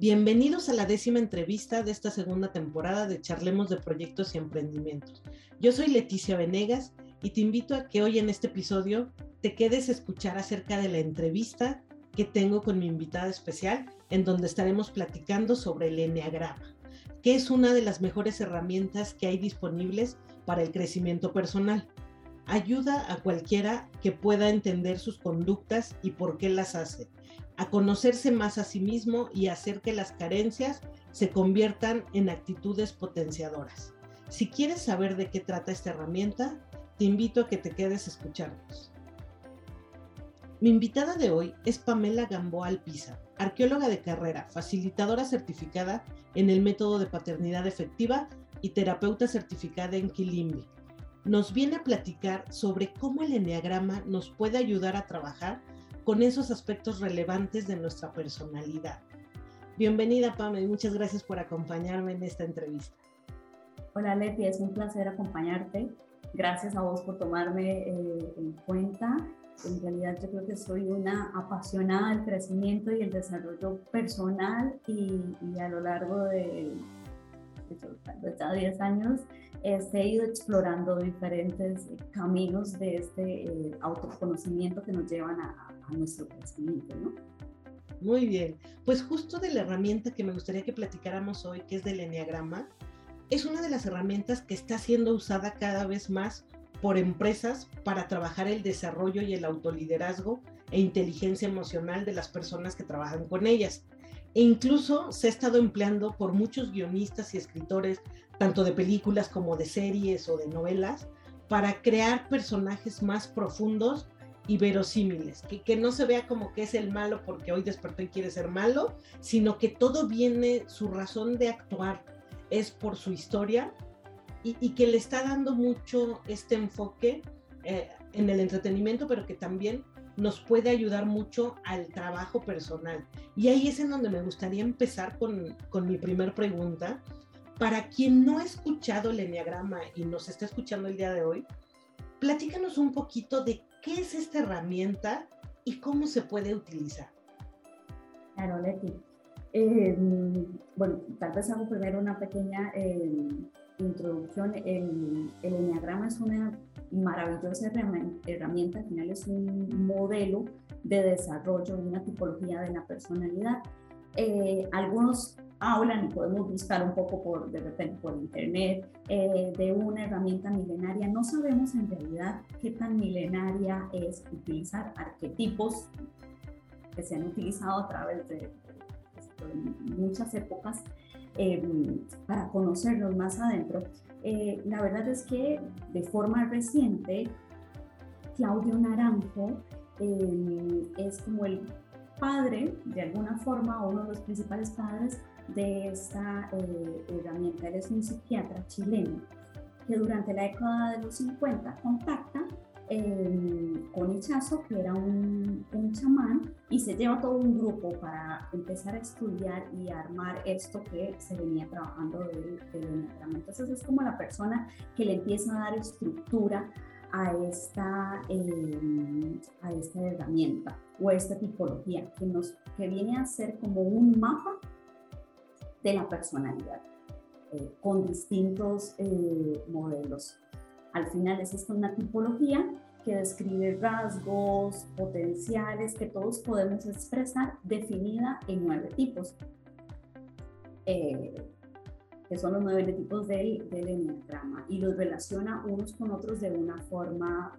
Bienvenidos a la décima entrevista de esta segunda temporada de Charlemos de Proyectos y Emprendimientos. Yo soy Leticia Venegas y te invito a que hoy en este episodio te quedes a escuchar acerca de la entrevista que tengo con mi invitada especial, en donde estaremos platicando sobre el Enneagrama, que es una de las mejores herramientas que hay disponibles para el crecimiento personal. Ayuda a cualquiera que pueda entender sus conductas y por qué las hace a conocerse más a sí mismo y hacer que las carencias se conviertan en actitudes potenciadoras. Si quieres saber de qué trata esta herramienta, te invito a que te quedes a escucharnos. Mi invitada de hoy es Pamela Gamboa Alpiza, arqueóloga de carrera, facilitadora certificada en el método de paternidad efectiva y terapeuta certificada en Kilimbi. Nos viene a platicar sobre cómo el enneagrama nos puede ayudar a trabajar con esos aspectos relevantes de nuestra personalidad. Bienvenida, Pame, y muchas gracias por acompañarme en esta entrevista. Hola, Leti, es un placer acompañarte. Gracias a vos por tomarme eh, en cuenta. En realidad yo creo que soy una apasionada del crecimiento y el desarrollo personal y, a lo largo de, de, de 10 años he ido explorando diferentes caminos de este eh, autoconocimiento que nos llevan a, nuestro crecimiento, ¿no? Muy bien, pues justo de la herramienta que me gustaría que platicáramos hoy, que es del Enneagrama, es una de las herramientas que está siendo usada cada vez más por empresas para trabajar el desarrollo y el autoliderazgo e inteligencia emocional de las personas que trabajan con ellas. E incluso se ha estado empleando por muchos guionistas y escritores, tanto de películas como de series o de novelas, para crear personajes más profundos y verosímiles, que, que no se vea como que es el malo porque hoy despertó y quiere ser malo, sino que todo viene, su razón de actuar es por su historia y, que le está dando mucho este enfoque eh, en el entretenimiento, pero que también nos puede ayudar mucho al trabajo personal. Y ahí es en donde me gustaría empezar con, con mi primer pregunta. Para quien no ha escuchado el Enneagrama y nos está escuchando el día de hoy, platícanos un poquito de qué es esta herramienta y cómo se puede utilizar. Claro, Leti. Eh, bueno, tal vez hago primero una pequeña eh, introducción. El, el Enneagrama es una maravillosa herramienta, al final es un modelo de desarrollo, una tipología de la personalidad. Eh, algunos hablan y podemos buscar un poco por, de repente por internet eh, de una herramienta milenaria. No sabemos en realidad qué tan milenaria es utilizar arquetipos que se han utilizado a través de, muchas épocas eh, para conocerlos más adentro. Eh, la verdad es que de forma reciente, Claudio Naranjo es como el padre, de alguna forma, uno de los principales padres de esta eh, herramienta. Él es un psiquiatra chileno que durante la década de los 50 contacta eh, con Hichazo, que era un, un, chamán, y se lleva todo un grupo para empezar a estudiar y armar esto que se venía trabajando del, del Entonces es como la persona que le empieza a dar estructura a esta, eh, a esta herramienta o a esta tipología que, nos, que viene a ser como un mapa de la personalidad, eh, con distintos eh, modelos. Al final es esto una tipología que describe rasgos potenciales que todos podemos expresar, definida en nueve tipos, eh, que son los nueve tipos del, del enneagrama, y los relaciona unos con otros de una forma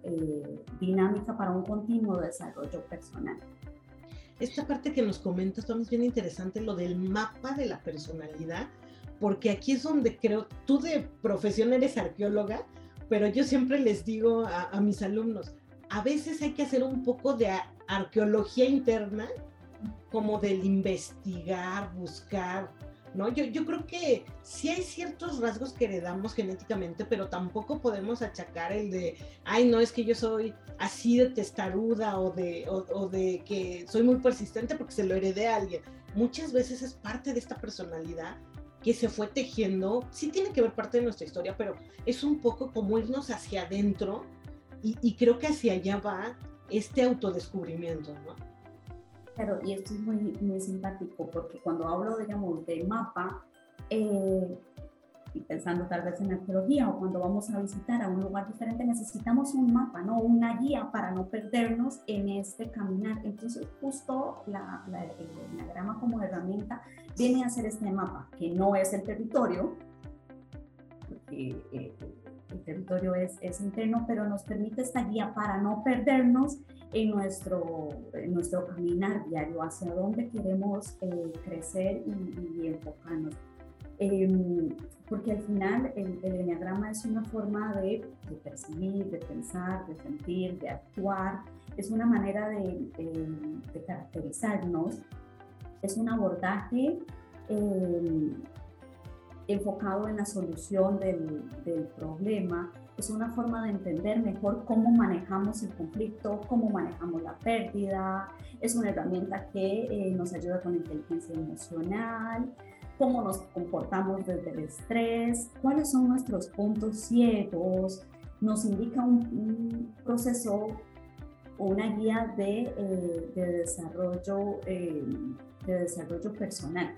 dinámica para un continuo desarrollo personal esta parte que nos comentas, Tom, es bien interesante, lo del mapa de la personalidad, porque aquí es donde creo, tú de profesión eres arqueóloga, pero yo siempre les digo a mis alumnos, a veces hay que hacer un poco de arqueología interna, como del investigar, buscar, ¿no? Yo, yo creo que sí hay ciertos rasgos que heredamos genéticamente, pero tampoco podemos achacar el de, ay, no, es que yo soy así de testaruda o de, o, de que soy muy persistente porque se lo heredé a alguien. Muchas veces es parte de esta personalidad que se fue tejiendo, sí tiene que ver parte de nuestra historia, pero es un poco como irnos hacia adentro y, y creo que hacia allá va este autodescubrimiento, ¿no? Claro, y esto es muy, muy simpático porque cuando hablo, digamos, de mapa, eh, y pensando tal vez en arqueología o cuando vamos a visitar a un lugar diferente, necesitamos un mapa, ¿no? Una guía para no perdernos en este caminar. Entonces, justo la, la, el diagrama como herramienta viene a ser este mapa, que no es el territorio, porque eh, el territorio es, es interno, pero nos permite esta guía para no perdernos en nuestro, en nuestro caminar diario, hacia dónde queremos eh, crecer y, y enfocarnos. Em, porque al final el, el, enneagrama es una forma de, de, percibir, de pensar, de sentir, de actuar, es una manera de, de, de caracterizarnos, es un abordaje eh, enfocado en la solución del, del, problema, es una forma de entender mejor cómo manejamos el conflicto, cómo manejamos la pérdida, es una herramienta que eh, nos ayuda con inteligencia emocional, cómo nos comportamos desde el estrés, cuáles son nuestros puntos ciegos, nos indica un, un proceso o una guía de, eh, de desarrollo, eh, de desarrollo personal,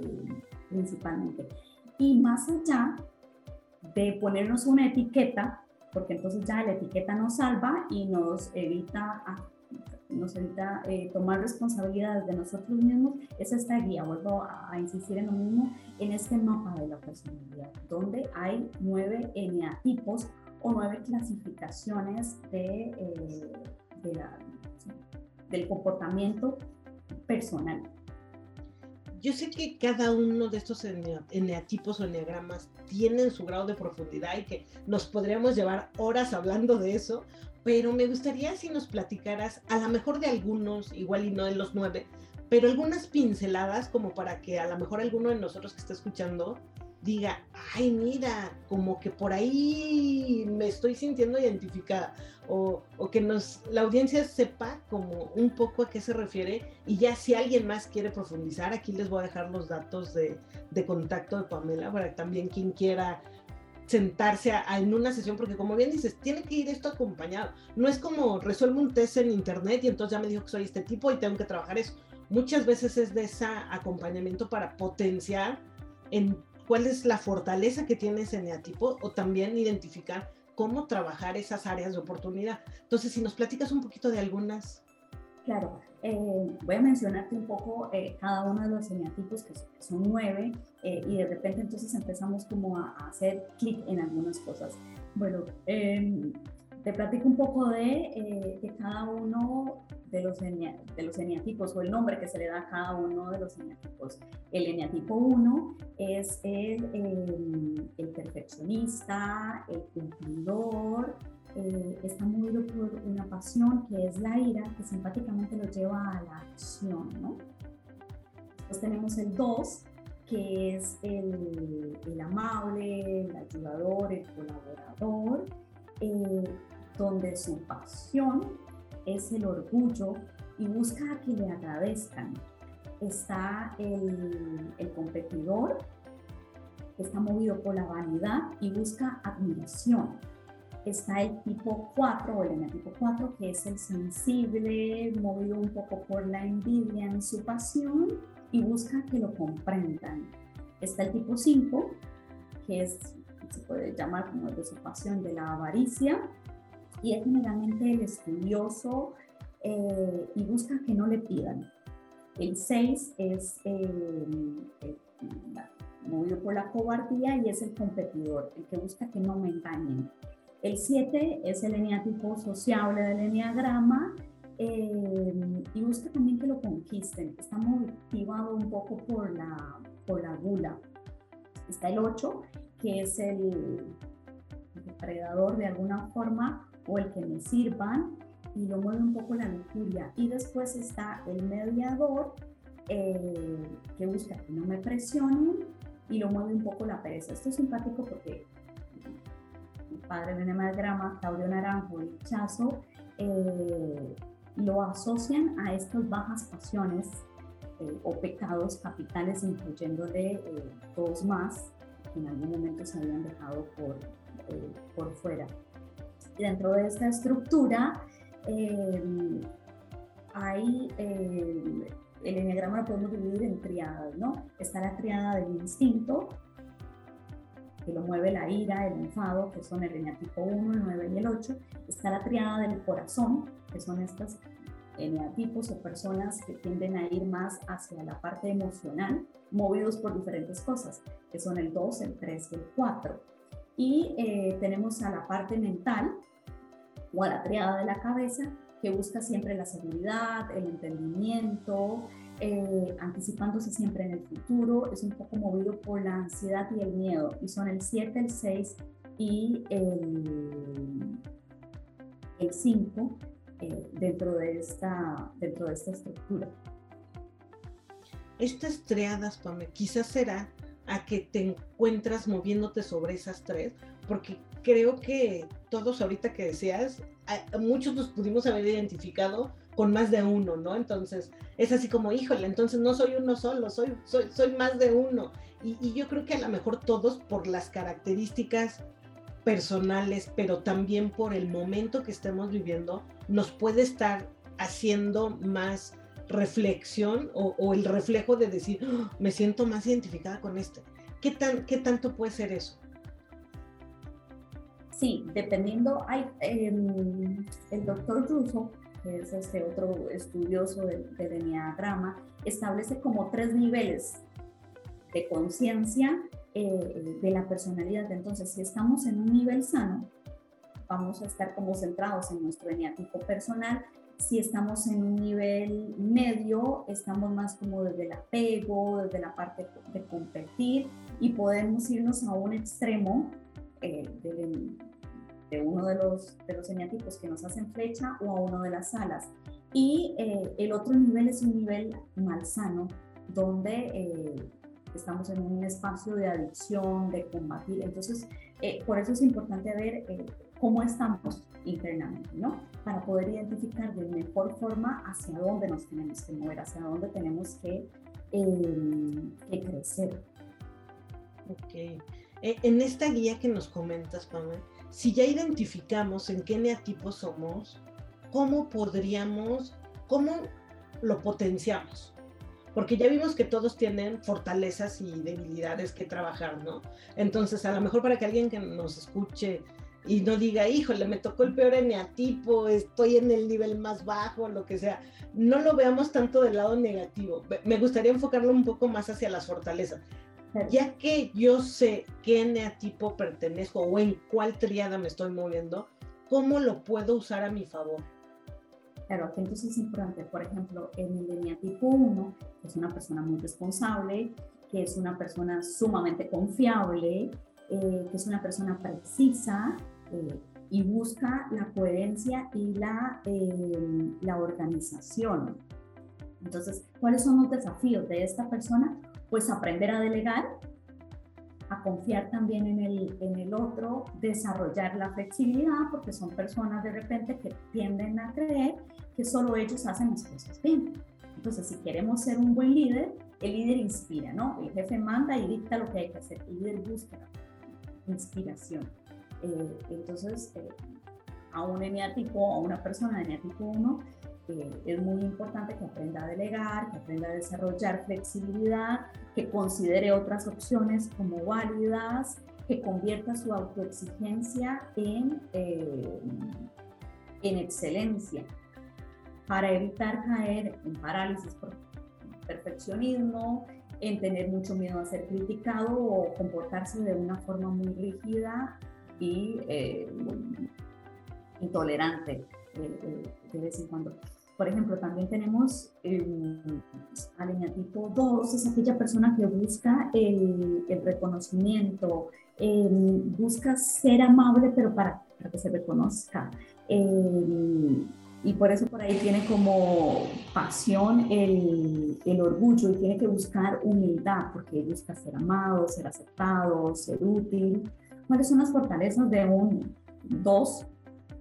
eh, principalmente. Y más allá de ponernos una etiqueta, porque entonces ya la etiqueta nos salva y nos evita nos evita eh, tomar responsabilidades de nosotros mismos, es esta guía, vuelvo a, insistir en lo mismo, en este mapa de la personalidad, donde hay nueve eneatipos o nueve clasificaciones de, eh, del comportamiento personal. Yo sé que cada uno de estos eneatipos o eneagramas tienen su grado de profundidad y que nos podríamos llevar horas hablando de eso, pero me gustaría si nos platicaras, a lo mejor de algunos, igual y no de los nueve, pero algunas pinceladas como para que a lo mejor alguno de nosotros que está escuchando diga, ay, mira, como que por ahí me estoy sintiendo identificada, o, o, que nos, la audiencia sepa como un poco a qué se refiere, y ya si alguien más quiere profundizar, aquí les voy a dejar los datos de, de contacto de Pamela, para también quien quiera sentarse a, a, en una sesión, porque como bien dices, tiene que ir esto acompañado. No es como resuelvo un test en internet y entonces ya me dijo que soy este tipo y tengo que trabajar eso. Muchas veces es de ese acompañamiento para potenciar en cuál es la fortaleza que tiene ese neatipo o también identificar cómo trabajar esas áreas de oportunidad. Entonces, si nos platicas un poquito de algunas. Claro, eh, voy a mencionarte un poco eh, cada uno de los eneatipos, que son nueve, eh, y de repente entonces empezamos como a, a hacer clic en algunas cosas. Bueno, em, te platico un poco de, de cada uno de los, de los eneatipos o el nombre que se le da a cada uno de los eneatipos. El eneatipo 1 es el, el, perfeccionista, el cumplidor, eh, está movido por una pasión que es la ira, que simpáticamente lo lleva a la acción, ¿no? Después tenemos el 2, que es el, amable, el ayudador, el colaborador, eh, donde su pasión es el orgullo y busca que le agradezcan. Está el, competidor, que está movido por la vanidad y busca admiración está el tipo 4 o el enetipo 4, que es el sensible, movido un poco por la envidia en su pasión y busca que lo comprendan. Está el tipo 5, que es, se puede llamar como de su pasión de la avaricia, y es generalmente el estudioso eh, y busca que no le pidan. El 6 es el, movido por la cobardía y es el competidor, el que busca que no me engañen. El 7 es el eneatipo sociable del eneagrama eh, y busca también que lo conquisten. Está motivado un poco por la, por la gula. Está el 8, que es el depredador de alguna forma o el que me sirvan y lo mueve un poco la lujuria. Y después está el mediador eh, que busca que no me presionen y lo mueve un poco la pereza. Esto es simpático porque padre del enneagrama, Claudio Naranjo y Chazo, eh, lo asocian a estas bajas pasiones eh, o pecados capitales, incluyéndole eh, dos más que en algún momento se habían dejado por, por fuera. Dentro de esta estructura hay hay, el enneagrama lo podemos dividir en triadas, ¿no? Está la triada del instinto, que lo mueve la ira, el enfado, que son el eneatipo 1, el 9 y el 8. Está la triada del corazón, que son estas eneatipos o personas que tienden a ir más hacia la parte emocional, movidos por diferentes cosas, que son el 2, el 3 y el 4. Y eh, tenemos a la parte mental o a la triada de la cabeza, que busca siempre la seguridad, el entendimiento, eh, anticipándose siempre en el futuro, es un poco movido por la ansiedad y el miedo, y son el 7, el 6 y el, el 5 eh, dentro, de esta, dentro de esta estructura. Estas triadas, Pame, quizás será a que te encuentras moviéndote sobre esas tres, porque creo que todos ahorita que deseas, muchos nos pudimos haber identificado con más de uno, ¿no? Entonces, es así como, híjole, entonces no soy uno solo, soy, soy, soy más de uno. Y, y, yo creo que a lo mejor todos por las características personales, pero también por el momento que estemos viviendo, nos puede estar haciendo más reflexión o, el reflejo de decir, ¡Ah! me siento más identificada con este. ¿Qué, tan, ¿Qué tanto puede ser eso? Sí, dependiendo, hay, em, el doctor Russo, que es este otro estudioso del, del enneagrama, establece como tres niveles de conciencia eh, de la personalidad. Entonces, si estamos en un nivel sano, vamos a estar como centrados en nuestro eneatipo personal. Si estamos en un nivel medio, estamos más como desde el apego, desde la parte de competir y podemos irnos a un extremo eh, de, uno de los, de los eneatipos que nos hacen flecha o a uno de las alas. Y eh, el otro nivel es un nivel malsano, donde estamos en un espacio de adicción, de combatir. Entonces, eh, por eso es importante ver eh, cómo estamos internamente, ¿no? Para poder identificar de mejor forma hacia dónde nos tenemos que mover, hacia dónde tenemos que, que crecer. Ok. Eh, en esta guía que nos comentas, Pamela, si ya identificamos en qué neatipo somos, ¿cómo podríamos, cómo lo potenciamos? porque ya vimos que todos tienen fortalezas y debilidades que trabajar, ¿no? Entonces, a lo mejor para que alguien que nos escuche y no diga, híjole, me tocó el peor eneatipo, estoy en el nivel más bajo, lo que sea, no lo veamos tanto del lado negativo. Me gustaría enfocarlo un poco más hacia las fortalezas. Ya que yo sé qué eneatipo pertenezco o en cuál triada me estoy moviendo, ¿cómo lo puedo usar a mi favor? Claro, entonces es importante, por ejemplo, en el eneatipo 1, que es una persona muy responsable, que es una persona sumamente confiable, eh, que es una persona precisa eh, y busca la coherencia y la, eh, la organización. Entonces, ¿cuáles son los desafíos de esta persona? Pues aprender a delegar, a confiar también en el, en el otro, desarrollar la flexibilidad, porque son personas de repente que tienden a creer que solo ellos hacen las cosas bien. Entonces, si queremos ser un buen líder, el líder inspira, ¿no? El jefe manda y dicta lo que hay que hacer. El líder busca inspiración. Eh, entonces, eh, a un eneatipo, a una persona de eneatipo 1, es muy importante que aprenda a delegar, que aprenda a desarrollar flexibilidad, que considere otras opciones como válidas, que convierta su autoexigencia en, eh, en excelencia para evitar caer en parálisis por perfeccionismo, en tener mucho miedo a ser criticado o comportarse de una forma muy rígida y eh, intolerante eh, de vez en cuando. Por ejemplo, también tenemos el alineatipo 2, es aquella persona que busca el, reconocimiento, busca ser amable, pero para, que se reconozca. y por eso por ahí tiene como pasión el, el, orgullo y tiene que buscar humildad, porque busca ser amado, ser aceptado, ser útil. ¿Cuáles son las fortalezas de un 2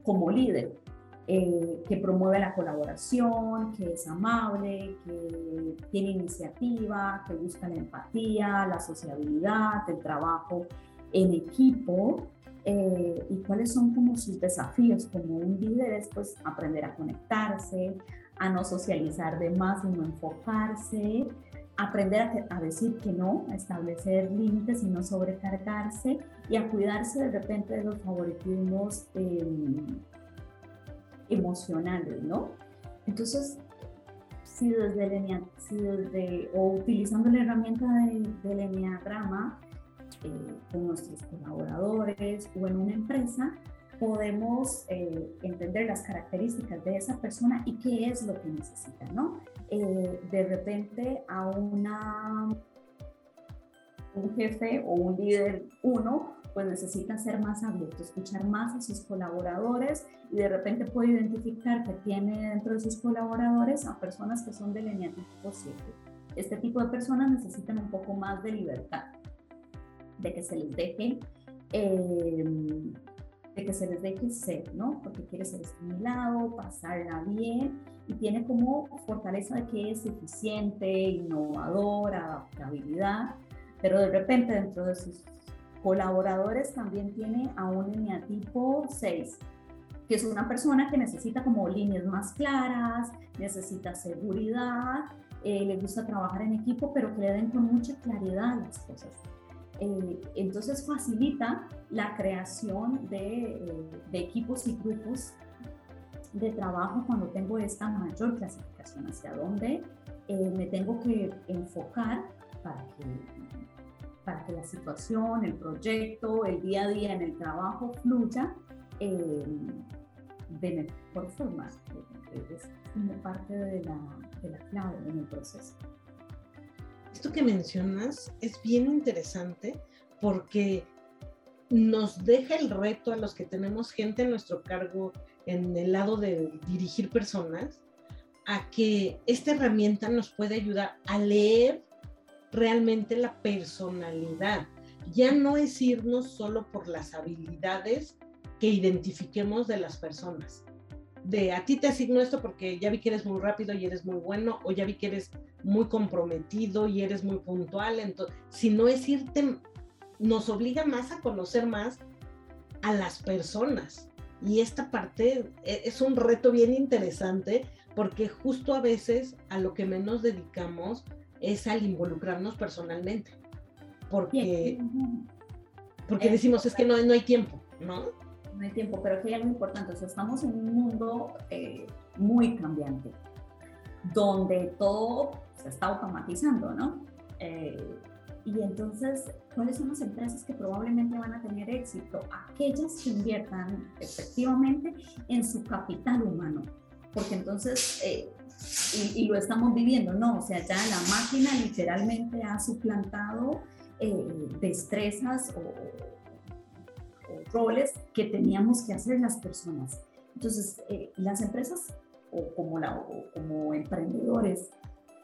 como líder? Eh, que promueve la colaboración, que es amable, que tiene iniciativa, que busca la empatía, la sociabilidad, el trabajo en equipo. Eh, y cuáles son como sus desafíos como un líder es pues aprender a conectarse, a no socializar de más, sino enfocarse, aprender a, decir que no, a establecer límites y no sobrecargarse y a cuidarse de repente de los favoritismos em, emocionales, ¿no? Entonces, si desde, el, si desde o utilizando la herramienta del enneagrama eh, con nuestros colaboradores o en una empresa, podemos eh, entender las características de esa persona y qué es lo que necesita, ¿no? Eh, de repente a una, un jefe o un líder uno, pues necesita ser más abierto, escuchar más a sus colaboradores y de repente puede identificar que tiene dentro de sus colaboradores a personas que son del eneatipo 7. Este tipo de personas necesitan un poco más de libertad, de que se les deje eh, de que se les deje ser, ¿no? Porque quiere ser estimulado, pasarla bien y tiene como fortaleza de que es eficiente, innovador, adaptabilidad, pero de repente dentro de sus colaboradores también tiene a un eneatipo 6, que es una persona que necesita como líneas más claras, necesita seguridad, eh, le gusta trabajar en equipo, pero que le den con mucha claridad las cosas. Eh, entonces facilita la creación de, eh, de, equipos y grupos de trabajo cuando tengo esta mayor clasificación, hacia dónde eh, me tengo que enfocar para que, para que la situación, el proyecto, el día a día en el trabajo fluya de mejor forma. Es parte de la, de la clave en el proceso esto que mencionas es bien interesante porque nos deja el reto a los que tenemos gente en nuestro cargo en el lado de dirigir personas a que esta herramienta nos puede ayudar a leer realmente la personalidad. Ya no es irnos solo por las habilidades que identifiquemos de las personas, de a ti te asigno esto porque ya vi que eres muy rápido y eres muy bueno, o ya vi que eres muy comprometido y eres muy puntual. Entonces, si no es irte, nos obliga más a conocer más a las personas. Y esta parte e, es un reto bien interesante porque justo a veces a lo que menos dedicamos es al involucrarnos personalmente. Porque, porque decimos, es que no, no hay tiempo, ¿no? no hay tiempo, pero aquí hay algo importante, o sea, estamos en un mundo eh, muy cambiante, donde todo se está automatizando, ¿no? Eh, y entonces, ¿cuáles son las empresas que probablemente van a tener éxito? Aquellas que inviertan efectivamente en su capital humano, porque entonces, eh, y, y, lo estamos viviendo, ¿no? O sea, ya la máquina literalmente ha suplantado destrezas o roles que teníamos que hacer las personas. Entonces, eh, las empresas o como, la, como emprendedores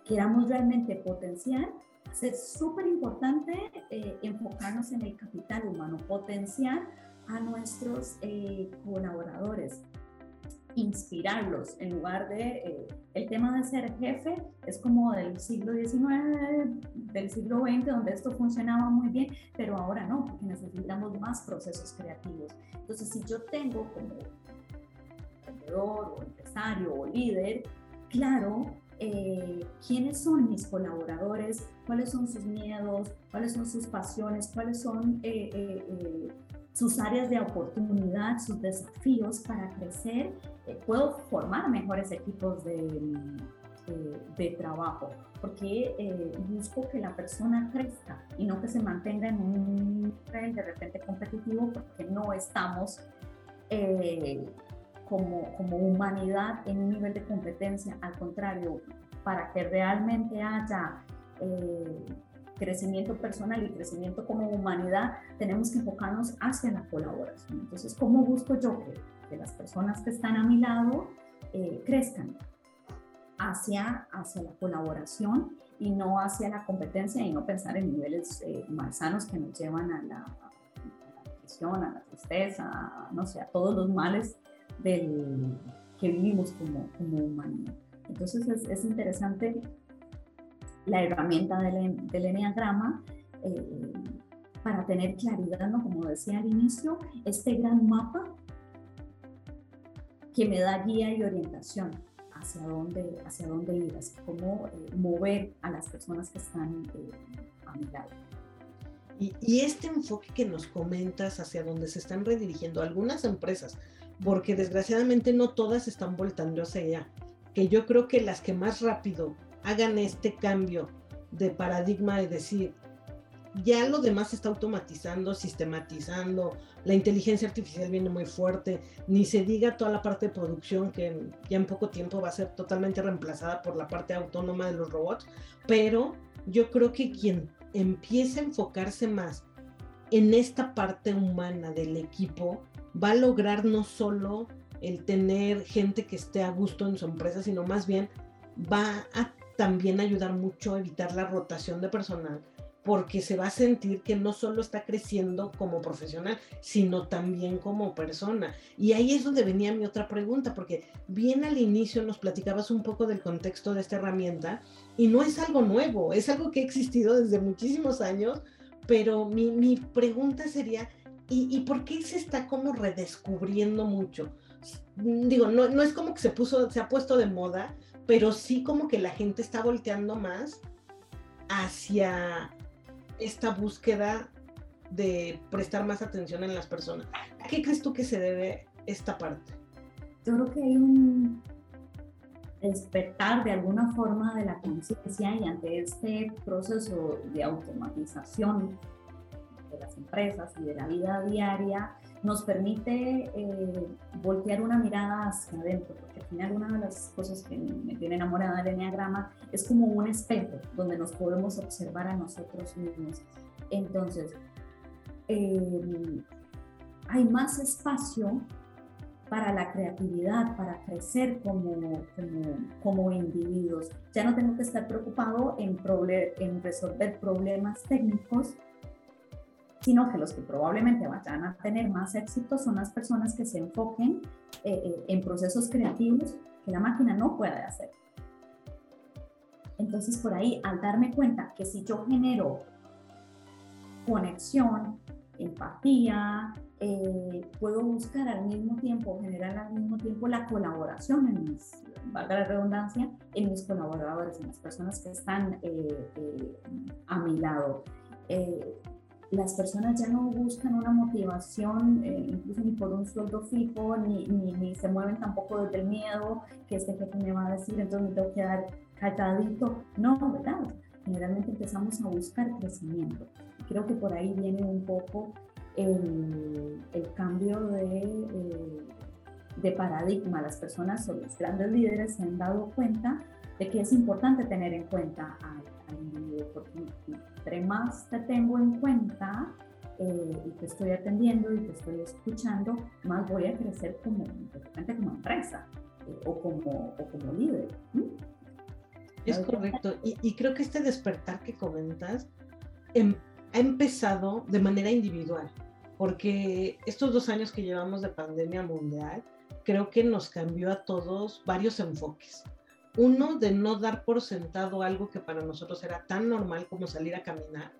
queramos realmente potenciar, es súper importante eh, enfocarnos en el capital humano, potenciar a nuestros eh, colaboradores inspirarlos en lugar de eh, el tema de ser jefe es como del siglo XIX, del siglo XX, donde esto funcionaba muy bien, pero ahora no, porque necesitamos más procesos creativos. Entonces, si yo tengo como emprendedor o empresario o líder, claro, eh, quiénes son mis colaboradores, cuáles son sus miedos, cuáles son sus pasiones, cuáles son eh, sus áreas de oportunidad, sus desafíos para crecer, eh, puedo formar mejores equipos de, de, trabajo, porque eh, busco que la persona crezca y no que se mantenga en un nivel de repente competitivo, porque no estamos eh, como, como humanidad en un nivel de competencia, al contrario, para que realmente haya crecimiento personal y crecimiento como humanidad, tenemos que enfocarnos hacia la colaboración. Entonces, ¿cómo busco yo que, que las personas que están a mi lado eh, crezcan? Hacia, hacia la colaboración y no hacia la competencia y no pensar en niveles eh, malsanos que nos llevan a la, a depresión, a la tristeza, no sé, a todos los males del, que vivimos como, como humanidad. Entonces es, es interesante la herramienta del, del Enneagrama eh, para tener claridad, ¿no? como decía al inicio, este gran mapa que me da guía y orientación hacia dónde, hacia dónde ir, así como eh, mover a las personas que están eh, a mi lado. Y, y, este enfoque que nos comentas hacia dónde se están redirigiendo algunas empresas, porque desgraciadamente no todas están voltando hacia allá, que yo creo que las que más rápido hagan este cambio de paradigma de decir, ya lo demás se está automatizando, sistematizando, la inteligencia artificial viene muy fuerte, ni se diga toda la parte de producción que ya en poco tiempo va a ser totalmente reemplazada por la parte autónoma de los robots, pero yo creo que quien empiece a enfocarse más en esta parte humana del equipo va a lograr no solo el tener gente que esté a gusto en su empresa, sino más bien va a también ayudar mucho a evitar la rotación de personal, porque se va a sentir que no solo está creciendo como profesional, sino también como persona. Y ahí es donde venía mi otra pregunta, porque bien al inicio nos platicabas un poco del contexto de esta herramienta y no es algo nuevo, es algo que ha existido desde muchísimos años, pero mi, mi pregunta sería, ¿y, ¿y, por qué se está como redescubriendo mucho? Digo, no, no es como que se puso, se ha puesto de moda, pero sí como que la gente está volteando más hacia esta búsqueda de prestar más atención en las personas. ¿A qué crees tú que se debe esta parte? Yo creo que hay un despertar de alguna forma de la conciencia y ante este proceso de automatización de las empresas y de la vida diaria nos permite eh, voltear una mirada hacia adentro, porque al final una de las cosas que me tiene enamorada del Enneagrama es como un espejo donde nos podemos observar a nosotros mismos. Entonces, eh, hay más espacio para la creatividad, para crecer como, como, como, individuos. Ya no tengo que estar preocupado en, en resolver problemas técnicos, sino que los que probablemente vayan a tener más éxito son las personas que se enfoquen eh, eh, en procesos creativos que la máquina no puede hacer. Entonces, por ahí, al darme cuenta que si yo genero conexión, empatía, eh, puedo buscar al mismo tiempo, generar al mismo tiempo la colaboración en mis, valga la redundancia, en mis colaboradores, en las personas que están a mi lado las personas ya no buscan una motivación, eh, incluso ni por un sueldo fijo, ni, ni, se mueven tampoco desde el miedo que este jefe me va a decir, entonces me tengo que dar calladito. No, ¿verdad? Generalmente empezamos a buscar crecimiento. Creo que por ahí viene un poco el, cambio de, eh, de paradigma. Las personas o los grandes líderes se han dado cuenta de que es importante tener en cuenta al, individuo, porque entre más te tengo en cuenta eh, y te estoy atendiendo y te estoy escuchando, más voy a crecer como, como empresa eh, o, como, o como líder. Es correcto. Y, y, creo que este despertar que comentas em, ha empezado de manera individual, porque estos dos años que llevamos de pandemia mundial, creo que nos cambió a todos varios enfoques. Uno, de no dar por sentado algo que para nosotros era tan normal como salir a caminar,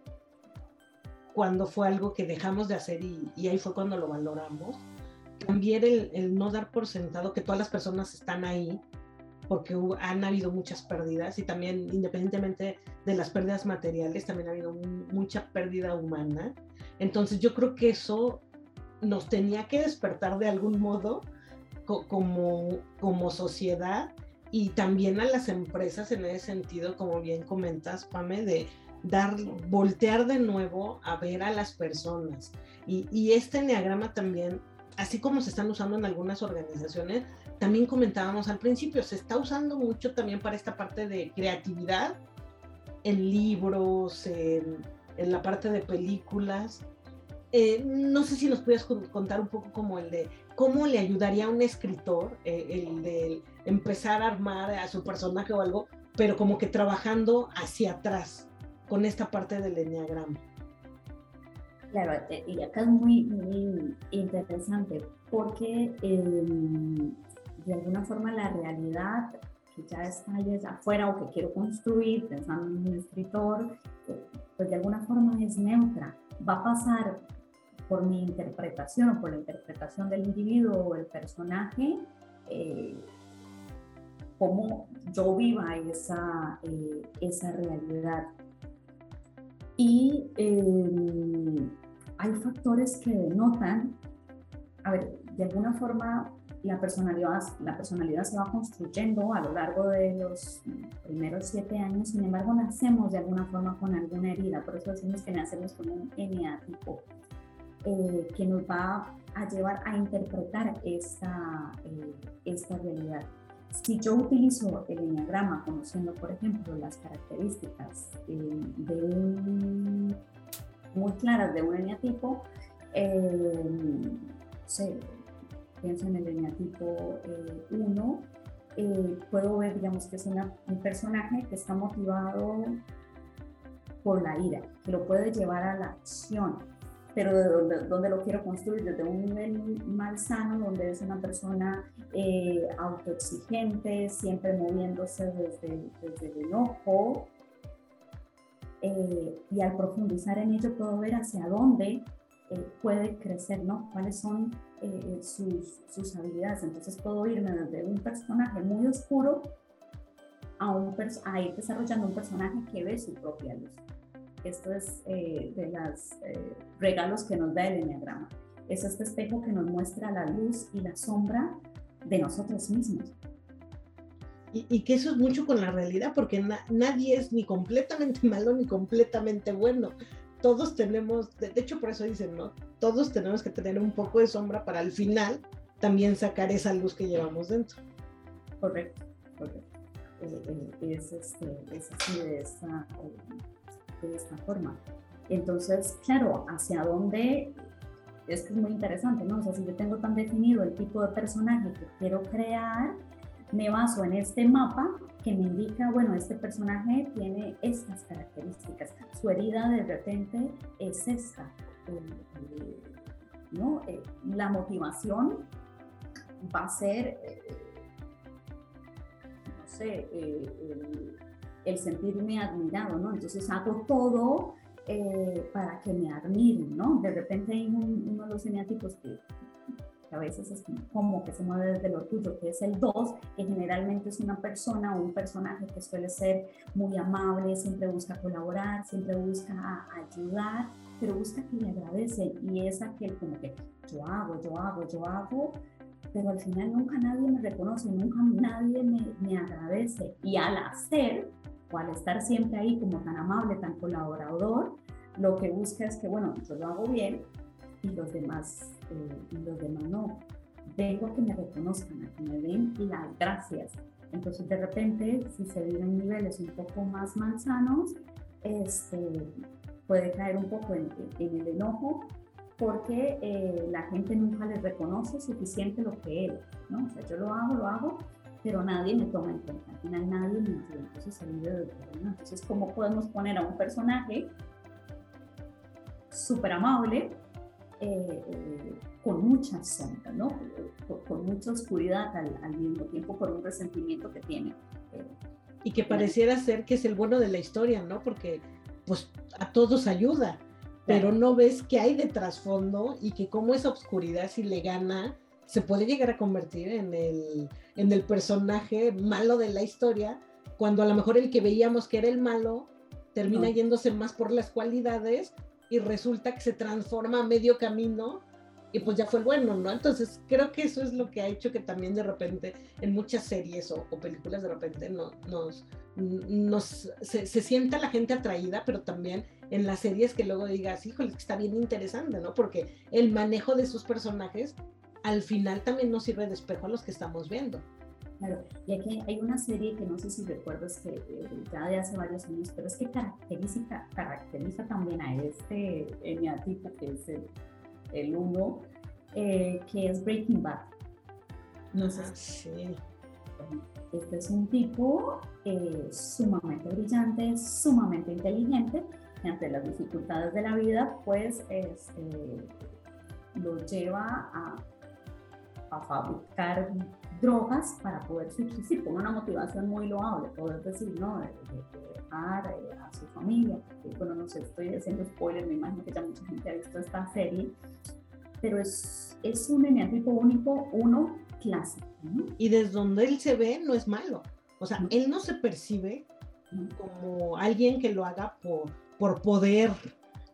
cuando fue algo que dejamos de hacer y, ahí fue cuando lo valoramos. También el, no dar por sentado que todas las personas están ahí, porque han habido muchas pérdidas y también independientemente de las pérdidas materiales, también ha habido mucha pérdida humana. Entonces yo creo que eso nos tenía que despertar de algún modo como, como sociedad y también a las empresas en ese sentido, como bien comentas, Pame, de dar, voltear de nuevo a ver a las personas. Y, y este enneagrama también, así como se están usando en algunas organizaciones, también comentábamos al principio, se está usando mucho también para esta parte de creatividad en libros, en, en la parte de películas. Eh, no sé si nos puedes contar un poco como el de cómo le ayudaría a un escritor eh, el de empezar a armar a su personaje o algo, pero como que trabajando hacia atrás con esta parte del enneagrama. Claro, eh, y acá es muy, interesante porque em, de alguna forma la realidad que ya está afuera o que quiero construir pensando en un escritor, eh, pues de alguna forma es neutra. Va a pasar por mi interpretación o por la interpretación del individuo o el personaje, eh, cómo yo viva esa, eh, esa realidad. Y em, hay factores que denotan, a ver, de alguna forma la personalidad, la personalidad se va construyendo a lo largo de los primeros siete años, sin embargo nacemos de alguna forma con alguna herida, por eso decimos que nacemos con un NA tipo, eh, que nos va a llevar a interpretar esta, eh, esta realidad. Si yo utilizo el enneagrama conociendo, por ejemplo, las características eh, de muy claras de un eneatipo, eh, sé, pienso en el eneatipo 1, eh, puedo ver, digamos, que es un personaje que está motivado por la ira, que lo puede llevar a la acción, pero de donde, lo quiero construir, desde un nivel malsano, donde es una persona eh, autoexigente, siempre moviéndose desde, desde el enojo. Eh, y al profundizar en ello puedo ver hacia dónde eh, puede crecer, ¿no? Cuáles son sus, sus, habilidades. Entonces puedo irme desde un personaje muy oscuro a, un a ir desarrollando un personaje que ve su propia luz. Esto es eh, de los eh, regalos que nos da el Enneagrama. Es este espejo que nos muestra la luz y la sombra de nosotros mismos. Y, que eso es mucho con la realidad, porque nadie es ni completamente malo ni completamente bueno. Todos tenemos, de, hecho por eso dicen, ¿no? Todos tenemos que tener un poco de sombra para al final también sacar esa luz que llevamos dentro. Correcto, correcto. Eh, es, este, es así de esta de esta forma. Entonces, claro, hacia dónde es que es muy interesante, ¿no? O sea, si yo tengo tan definido el tipo de personaje que quiero crear, me baso en este mapa que me indica, bueno, este personaje tiene estas características, su herida de repente es esta, eh, ¿no? Eh, la motivación va a ser, eh, no sé, el sentirme admirado, ¿no? Entonces hago todo eh, para que me admiren, ¿no? De repente hay uno de los eneatipos que, a veces es como que se mueve desde lo orgullo, que es el 2, que generalmente es una persona o un personaje que suele ser muy amable, siempre busca colaborar, siempre busca ayudar, pero busca que le agradece y es aquel como que yo hago, yo hago, yo hago, pero al final nunca nadie me reconoce, nunca nadie me, me agradece y al hacer al estar siempre ahí como tan amable, tan colaborador, lo que busca es que, bueno, yo lo hago bien y los demás, eh, y los demás no. Vengo a que me reconozcan, a que me den las gracias. Entonces, de repente, si se viven niveles un poco más malsanos, este, puede caer un poco en, el enojo porque eh, la gente nunca les reconoce suficiente lo que él, ¿no? O sea, yo lo hago, lo hago, pero nadie me toma en cuenta, al final nadie me entiende, entonces vive de Entonces, ¿cómo podemos poner a un personaje súper amable, eh, eh, con mucha sombra, ¿no? Con, mucha oscuridad al, mismo tiempo, por un resentimiento que tiene. Eh, y que pareciera ser que es el bueno de la historia, ¿no? Porque pues a todos ayuda, pero no ves qué hay de trasfondo y que como esa oscuridad si le gana, se puede llegar a convertir en el, en el personaje malo de la historia, cuando a lo mejor el que veíamos que era el malo termina yéndose más por las cualidades y resulta que se transforma a medio camino y pues ya fue el bueno, ¿no? Entonces creo que eso es lo que ha hecho que también de repente en muchas series o, películas de repente no, nos, nos se, se, sienta la gente atraída, pero también en las series que luego digas, híjole, está bien interesante, ¿no? Porque el manejo de sus personajes al final también nos sirve de espejo a los que estamos viendo. Claro, y aquí hay una serie que no sé si recuerdas que eh, ya de hace varios años, pero es que caracteriza, caracteriza también a este eneatipo que es el, el uno, eh, que es Breaking Bad. No sé si. Este es un tipo eh, sumamente brillante, sumamente inteligente, que ante las dificultades de la vida, pues este, lo lleva a a fabricar drogas para poder subsistir con una motivación muy loable, poder decir, ¿no? De, dejar eh, a su familia. bueno, no sé, estoy haciendo spoilers, me imagino que ya mucha gente ha visto esta serie, pero es, es un eneatipo único, uno clásico, Y desde donde él se ve no es malo. O sea, él no se percibe como alguien que lo haga por, por poder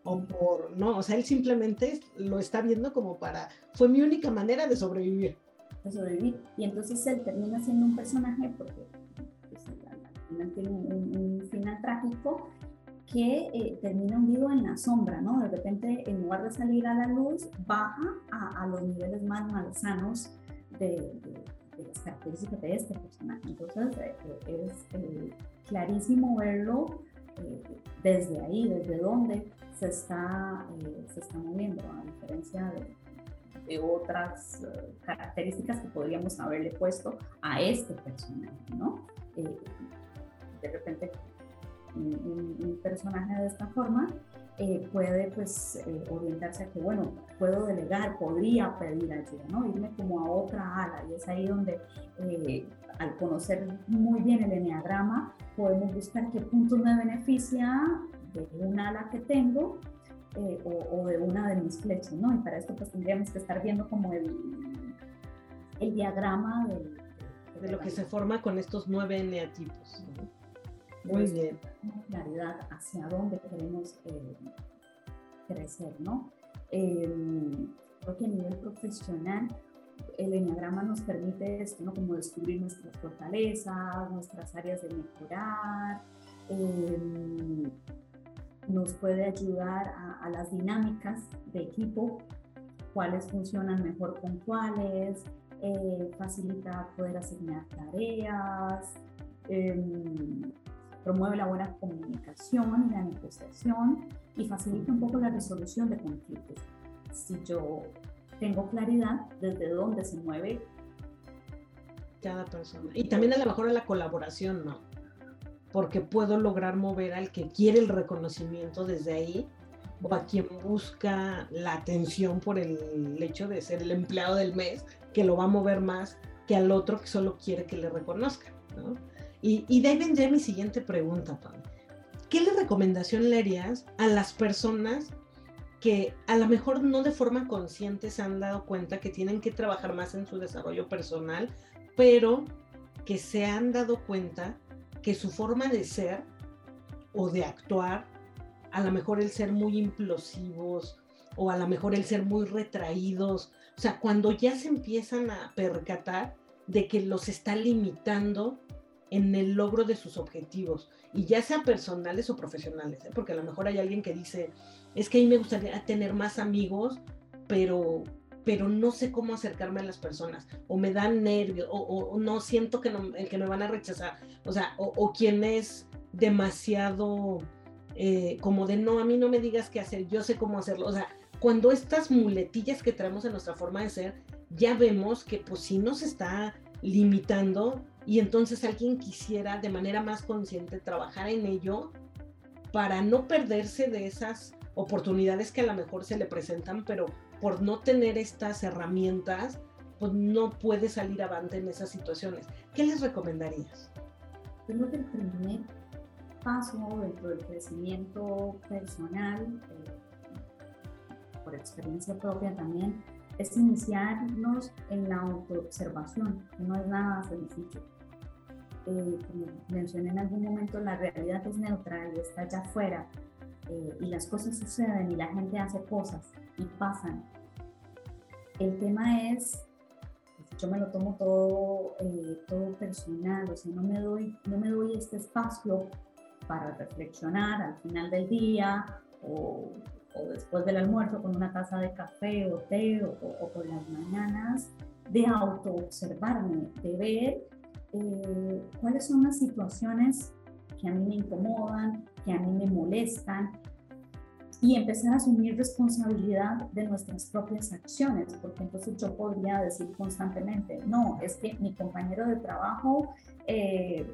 o por, no, o sea, él simplemente lo está viendo como para, fue mi única manera de sobrevivir. De sobrevivir. Y entonces él termina siendo un personaje porque pues, al final tiene un, final trágico que eh, termina hundido en la sombra, ¿no? De repente, en lugar de salir a la luz, baja a, los niveles más malsanos de, las características de este personaje. Entonces, eh, es eh, clarísimo verlo desde ahí, desde dónde se está, se está moviendo, a diferencia de, de otras características que podríamos haberle puesto a este personaje, ¿no? de repente un, personaje de esta forma eh, puede pues eh, orientarse a que, bueno, puedo delegar, podría pedir ayuda, ¿no? Irme como a otra ala y es ahí donde eh, al conocer muy bien el enneagrama podemos buscar qué puntos me beneficia de un ala que tengo o, de una de mis flechas, ¿no? Y para esto pues tendríamos que estar viendo como el, el diagrama de, de lo que se forma con estos nueve eneatipos. Muy bien. Claridad hacia dónde queremos eh, crecer, ¿no? Em, creo que a nivel profesional el enneagrama nos permite esto, ¿no? Como descubrir nuestras fortalezas, nuestras áreas de mejorar, em, nos puede ayudar a, las dinámicas de equipo, cuáles funcionan mejor con cuáles, eh, facilita poder asignar tareas, eh, promueve la buena comunicación y la negociación y facilita un poco la resolución de conflictos. Si yo tengo claridad desde dónde se mueve cada persona. Y también a lo mejor a la colaboración, ¿no? Porque puedo lograr mover al que quiere el reconocimiento desde ahí o a quien busca la atención por el hecho de ser el empleado del mes, que lo va a mover más que al otro que solo quiere que le reconozcan, ¿no? Y, de ahí mi siguiente pregunta, Pam. ¿Qué le recomendación le harías a las personas que a lo mejor no de forma consciente se han dado cuenta que tienen que trabajar más en su desarrollo personal, pero que se han dado cuenta que su forma de ser o de actuar, a lo mejor el ser muy implosivos o a lo mejor el ser muy retraídos, o sea, cuando ya se empiezan a percatar de que los está limitando en el logro de sus objetivos, y ya sean personales o profesionales, ¿eh? porque a lo mejor hay alguien que dice, es que a mí me gustaría tener más amigos, pero, pero no sé cómo acercarme a las personas, o me dan nervios, o, no siento que, no, que me van a rechazar, o sea, o, quien es demasiado eh, como de, no, a mí no me digas qué hacer, yo sé cómo hacerlo, o sea, cuando estas muletillas que traemos en nuestra forma de ser, ya vemos que pues sí nos está limitando y entonces alguien quisiera de manera más consciente trabajar en ello para no perderse de esas oportunidades que a lo mejor se le presentan, pero por no tener estas herramientas, pues no puede salir avante en esas situaciones. ¿Qué les recomendarías? Creo que el primer paso dentro del crecimiento personal, eh, por experiencia propia también, es iniciarnos en la autoobservación, no es nada sencillo. Eh, como mencioné en algún momento, la realidad es neutral y está allá afuera eh, y las cosas suceden y la gente hace cosas y pasan. El tema es, pues, yo me lo tomo todo, eh, todo personal, o sea, no me, doy, no me doy este espacio para reflexionar al final del día o o después del almuerzo con una taza de café o té o, por las mañanas, de autoobservarme, de ver eh, cuáles son las situaciones que a mí me incomodan, que a mí me molestan y empezar a asumir responsabilidad de nuestras propias acciones, porque entonces yo podría decir constantemente, no, es que mi compañero de trabajo eh,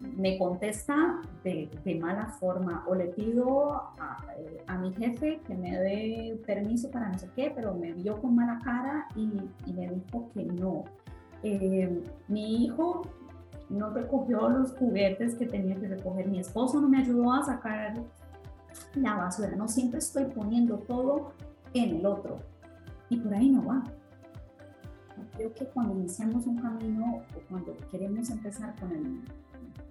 me contesta de, mala forma o le pido a, mi jefe que me dé permiso para no sé qué, pero me vio con mala cara y, me dijo que no. Eh, mi hijo no recogió los juguetes que tenía que recoger, mi esposo no me ayudó a sacar la basura, no siempre estoy poniendo todo en el otro y por ahí no va. creo que cuando iniciamos un camino o cuando queremos empezar con el,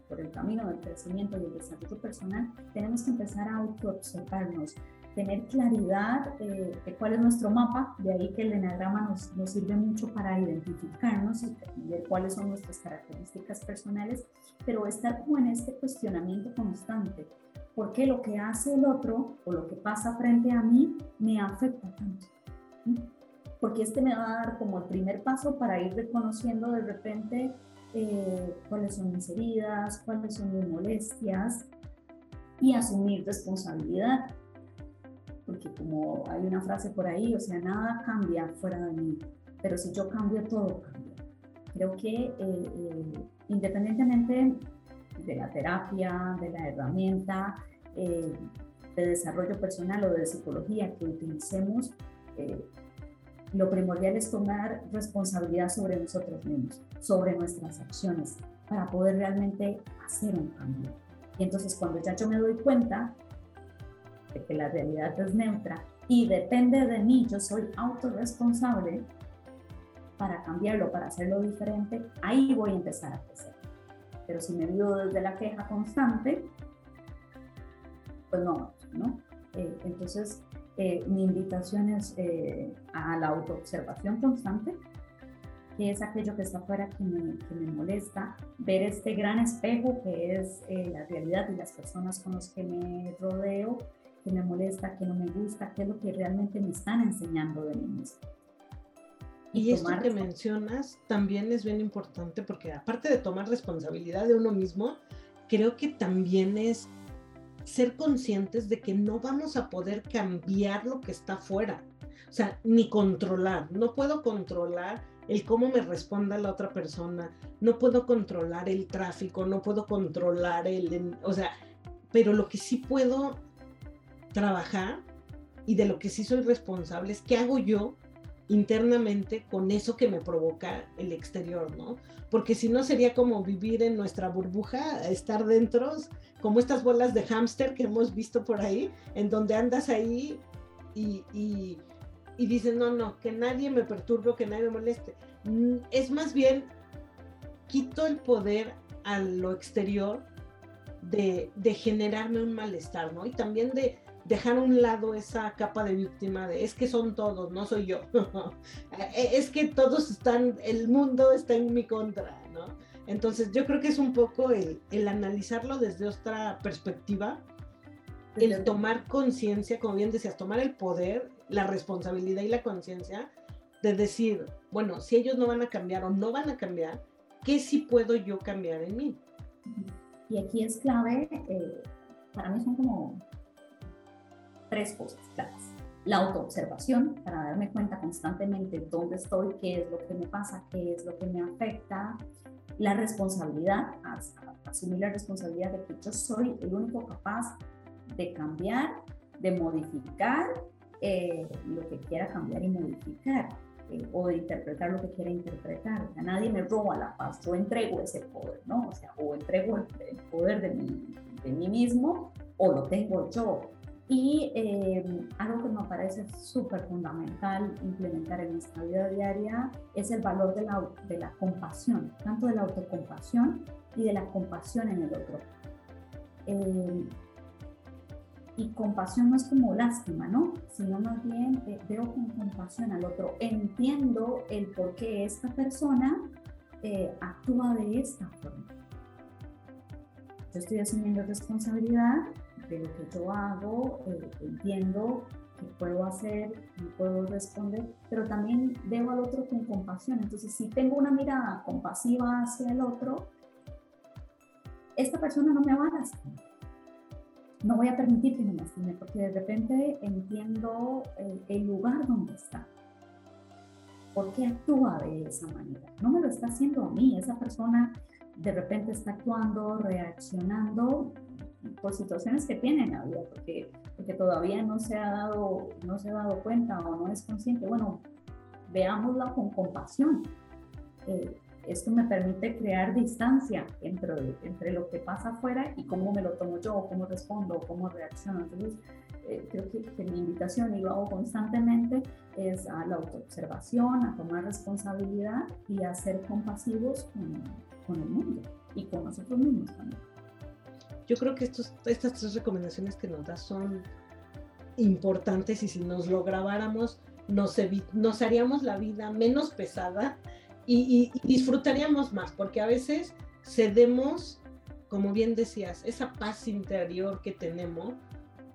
por el camino del crecimiento y el desarrollo personal, tenemos que empezar a autoobservarnos, tener claridad eh, de cuál es nuestro mapa, de ahí que el enagrama nos, nos sirve mucho para identificarnos y ver cuáles son nuestras características personales, pero estar como en este cuestionamiento constante, ¿por qué lo que hace el otro o lo que pasa frente a mí me afecta tanto? Porque este me va a dar como el primer paso para ir reconociendo de repente eh, cuáles son mis heridas, cuáles son mis molestias y asumir responsabilidad porque como hay una frase por ahí, o sea, nada cambia fuera de mí, pero si yo cambio, todo cambia. Creo que eh, eh, independientemente de la terapia, de la herramienta eh, de desarrollo personal o de psicología que utilicemos, lo primordial es tomar responsabilidad sobre nosotros mismos, sobre nuestras acciones, para poder realmente hacer un cambio. Y entonces cuando ya yo me doy cuenta que la realidad es neutra y depende de mí, yo soy autorresponsable para cambiarlo, para hacerlo diferente, ahí voy a empezar a crecer. Pero si me vivo desde la queja constante, pues no, ¿no? Eh, entonces, eh, mi invitación es eh, a la autoobservación constante, que es aquello que está afuera que me, molesta, ver este gran espejo que es la realidad y las personas con las que me rodeo que me molesta, que no me gusta, qué es lo que realmente me están enseñando de mí mismo. Y, esto que mencionas también es bien importante porque aparte de tomar responsabilidad de uno mismo, creo que también es ser conscientes de que no vamos a poder cambiar lo que está afuera. O sea, ni controlar. No puedo controlar el cómo me responda la otra persona. No puedo controlar el tráfico. No puedo controlar el... O sea, pero lo que sí puedo trabajar y de lo que sí soy responsable es qué hago yo internamente con eso que me provoca el exterior, ¿no? Porque si no sería como vivir en nuestra burbuja, estar dentro, como estas bolas de hámster que hemos visto por ahí, en donde andas ahí y, y, dices, no, no, que nadie me perturbe, que nadie me moleste. Mm, es más bien, quito el poder a lo exterior de, de generarme un malestar, ¿no? Y también de, dejar a un lado esa capa de víctima de es que son todos, no soy yo. E, es que todos están, el mundo está en mi contra, ¿no? Entonces yo creo que es un poco el, el analizarlo desde otra perspectiva, el tomar conciencia, como bien decías, tomar el poder, la responsabilidad y la conciencia de decir, bueno, si ellos no van a cambiar o no van a cambiar, ¿qué sí puedo yo cambiar en mí? Y aquí es clave, eh, para mí son como tres cosas claras. La autoobservación, para darme cuenta constantemente dónde estoy, qué es lo que me pasa, qué es lo que me afecta. La responsabilidad, asumir la responsabilidad de que yo soy el único capaz de cambiar, de modificar eh, lo que quiera cambiar y modificar. Eh, o de interpretar lo que quiera interpretar. O nadie me roba la paz, yo entrego ese poder, ¿no? O sea, o entrego el, poder de mí, de mí mismo o lo tengo yo. Y eh, algo que me parece súper fundamental implementar en nuestra vida diaria es el valor de la, de la compasión, tanto de la autocompasión y de la compasión en el otro. Eh, y compasión no es como lástima, ¿no? Sino más bien eh, veo con compasión al otro, entiendo el por qué esta persona actúa de esta forma. Yo estoy asumiendo responsabilidad de lo que yo hago, eh, entiendo que puedo hacer y puedo responder, pero también veo al otro con compasión. Entonces, si tengo una mirada compasiva hacia el otro, esta persona no me va a lastimar. No voy a permitir que me lastime porque de repente entiendo el, el lugar donde está. ¿Por qué actúa de esa manera? No me lo está haciendo a mí. Esa persona de repente está actuando, reaccionando por situaciones que tiene en la vida, porque, porque todavía no se, ha dado, no se ha dado cuenta o no es consciente. Bueno, veámosla con compasión. Eh, esto me permite crear distancia entre, entre lo que pasa afuera y cómo me lo tomo yo, cómo respondo, cómo reacciono. Entonces, eh, creo que, que, mi invitación, y lo hago constantemente, es a la autoobservación, a tomar responsabilidad y a ser compasivos con, con el mundo y con nosotros mismos también. Yo creo que estos, estas tres recomendaciones que nos das son importantes y si nos lo grabáramos, nos, nos haríamos la vida menos pesada y, disfrutaríamos más, porque a veces cedemos, como bien decías, esa paz interior que tenemos,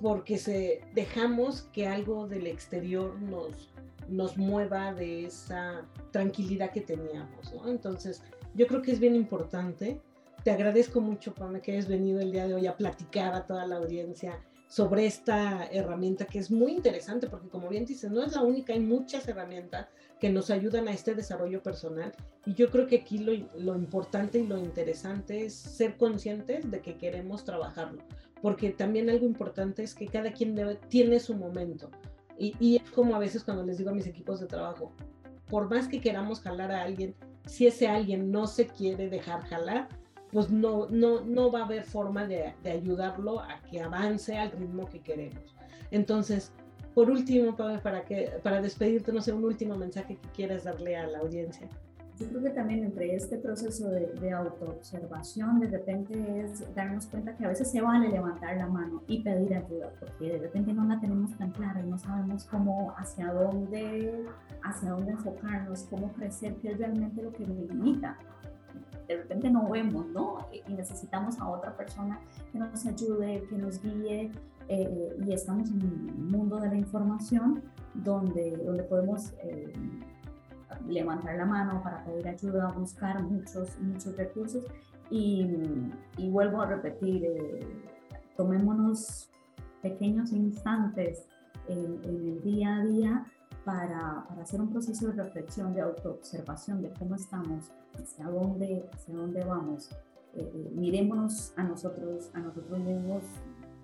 porque se, dejamos que algo del exterior nos, nos mueva de esa tranquilidad que teníamos, ¿no? Entonces, yo creo que es bien importante. Te agradezco mucho, Pame, que hayas venido el día de hoy a platicar a toda la audiencia sobre esta herramienta que es muy interesante porque como bien dices, no es la única, hay muchas herramientas que nos ayudan a este desarrollo personal. Y yo creo que aquí lo, lo importante y lo interesante es ser conscientes de que queremos trabajarlo, porque también algo importante es que cada quien tiene su momento. Y, y es como a veces cuando les digo a mis equipos de trabajo, por más que queramos jalar a alguien, si ese alguien no se quiere dejar jalar, pues no, no, no va a haber forma de, de, ayudarlo a que avance al ritmo que queremos. Entonces, por último, para, que, para despedirte, no sé, un último mensaje que quieras darle a la audiencia. Yo creo que también entre este proceso de, de autoobservación, de repente es darnos cuenta que a veces se vale levantar la mano y pedir ayuda, porque de repente no la tenemos tan clara y no sabemos cómo, hacia dónde, hacia dónde enfocarnos, cómo crecer, qué es realmente lo que nos limita de repente no vemos, ¿no? Y necesitamos a otra persona que nos ayude, que nos guíe, eh, y estamos en un mundo de la información donde, donde podemos eh, levantar la mano para pedir ayuda, buscar muchos, muchos recursos. Y, y vuelvo a repetir, eh, tomémonos pequeños instantes en, en el día a día para, hacer un proceso de reflexión, de autoobservación de cómo estamos, hacia dónde, hacia dónde vamos. Eh, eh mirémonos a nosotros, a nosotros mismos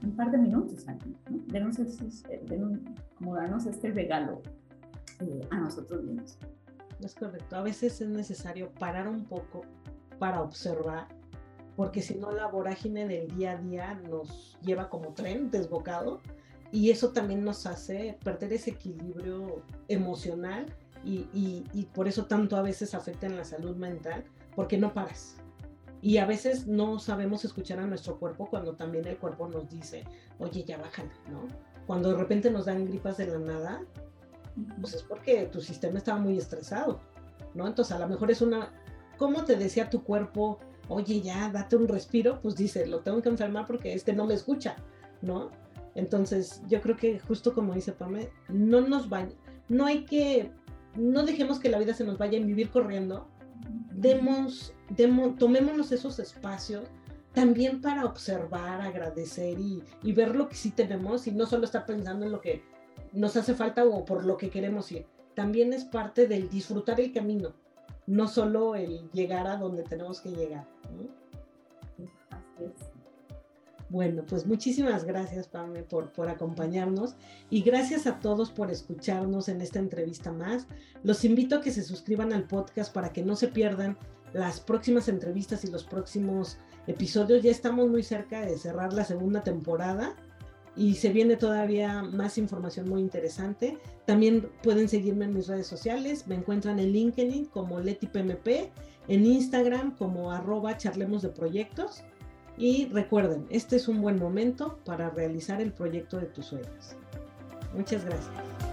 un par de minutos aquí, ¿no? denos, eh, denos, como darnos este regalo eh, a nosotros mismos. Es correcto, a veces es necesario parar un poco para observar, porque si no la vorágine del día a día nos lleva como tren desbocado y eso también nos hace perder ese equilibrio emocional y, y, por eso tanto a veces afecta en la salud mental, porque no paras. Y a veces no sabemos escuchar a nuestro cuerpo cuando también el cuerpo nos dice, oye, ya bájale, ¿no? Cuando de repente nos dan gripas de la nada, pues es porque tu sistema estaba muy estresado, ¿no? Entonces a lo mejor es una, ¿cómo te decía tu cuerpo? Oye, ya, date un respiro, pues dice, lo tengo que enfermar porque este no me escucha, ¿no? Entonces, yo creo que justo como dice Pame, no nos va, no hay que, no dejemos que la vida se nos vaya en vivir corriendo, demos, demos, tomémonos esos espacios también para observar, agradecer y, y, ver lo que sí tenemos y no solo estar pensando en lo que nos hace falta o por lo que queremos ir. También es parte del disfrutar el camino, no solo el llegar a donde tenemos que llegar. Bueno, pues muchísimas gracias, Pame, por, por acompañarnos y gracias a todos por escucharnos en esta entrevista más. Los invito a que se suscriban al podcast para que no se pierdan las próximas entrevistas y los próximos episodios. Ya estamos muy cerca de cerrar la segunda temporada y se viene todavía más información muy interesante. También pueden seguirme en mis redes sociales. Me encuentran en LinkedIn como LetiPMP, en Instagram como arroba charlemos de proyectos. Y recuerden, este es un buen momento para realizar el proyecto de tus sueños. Muchas gracias.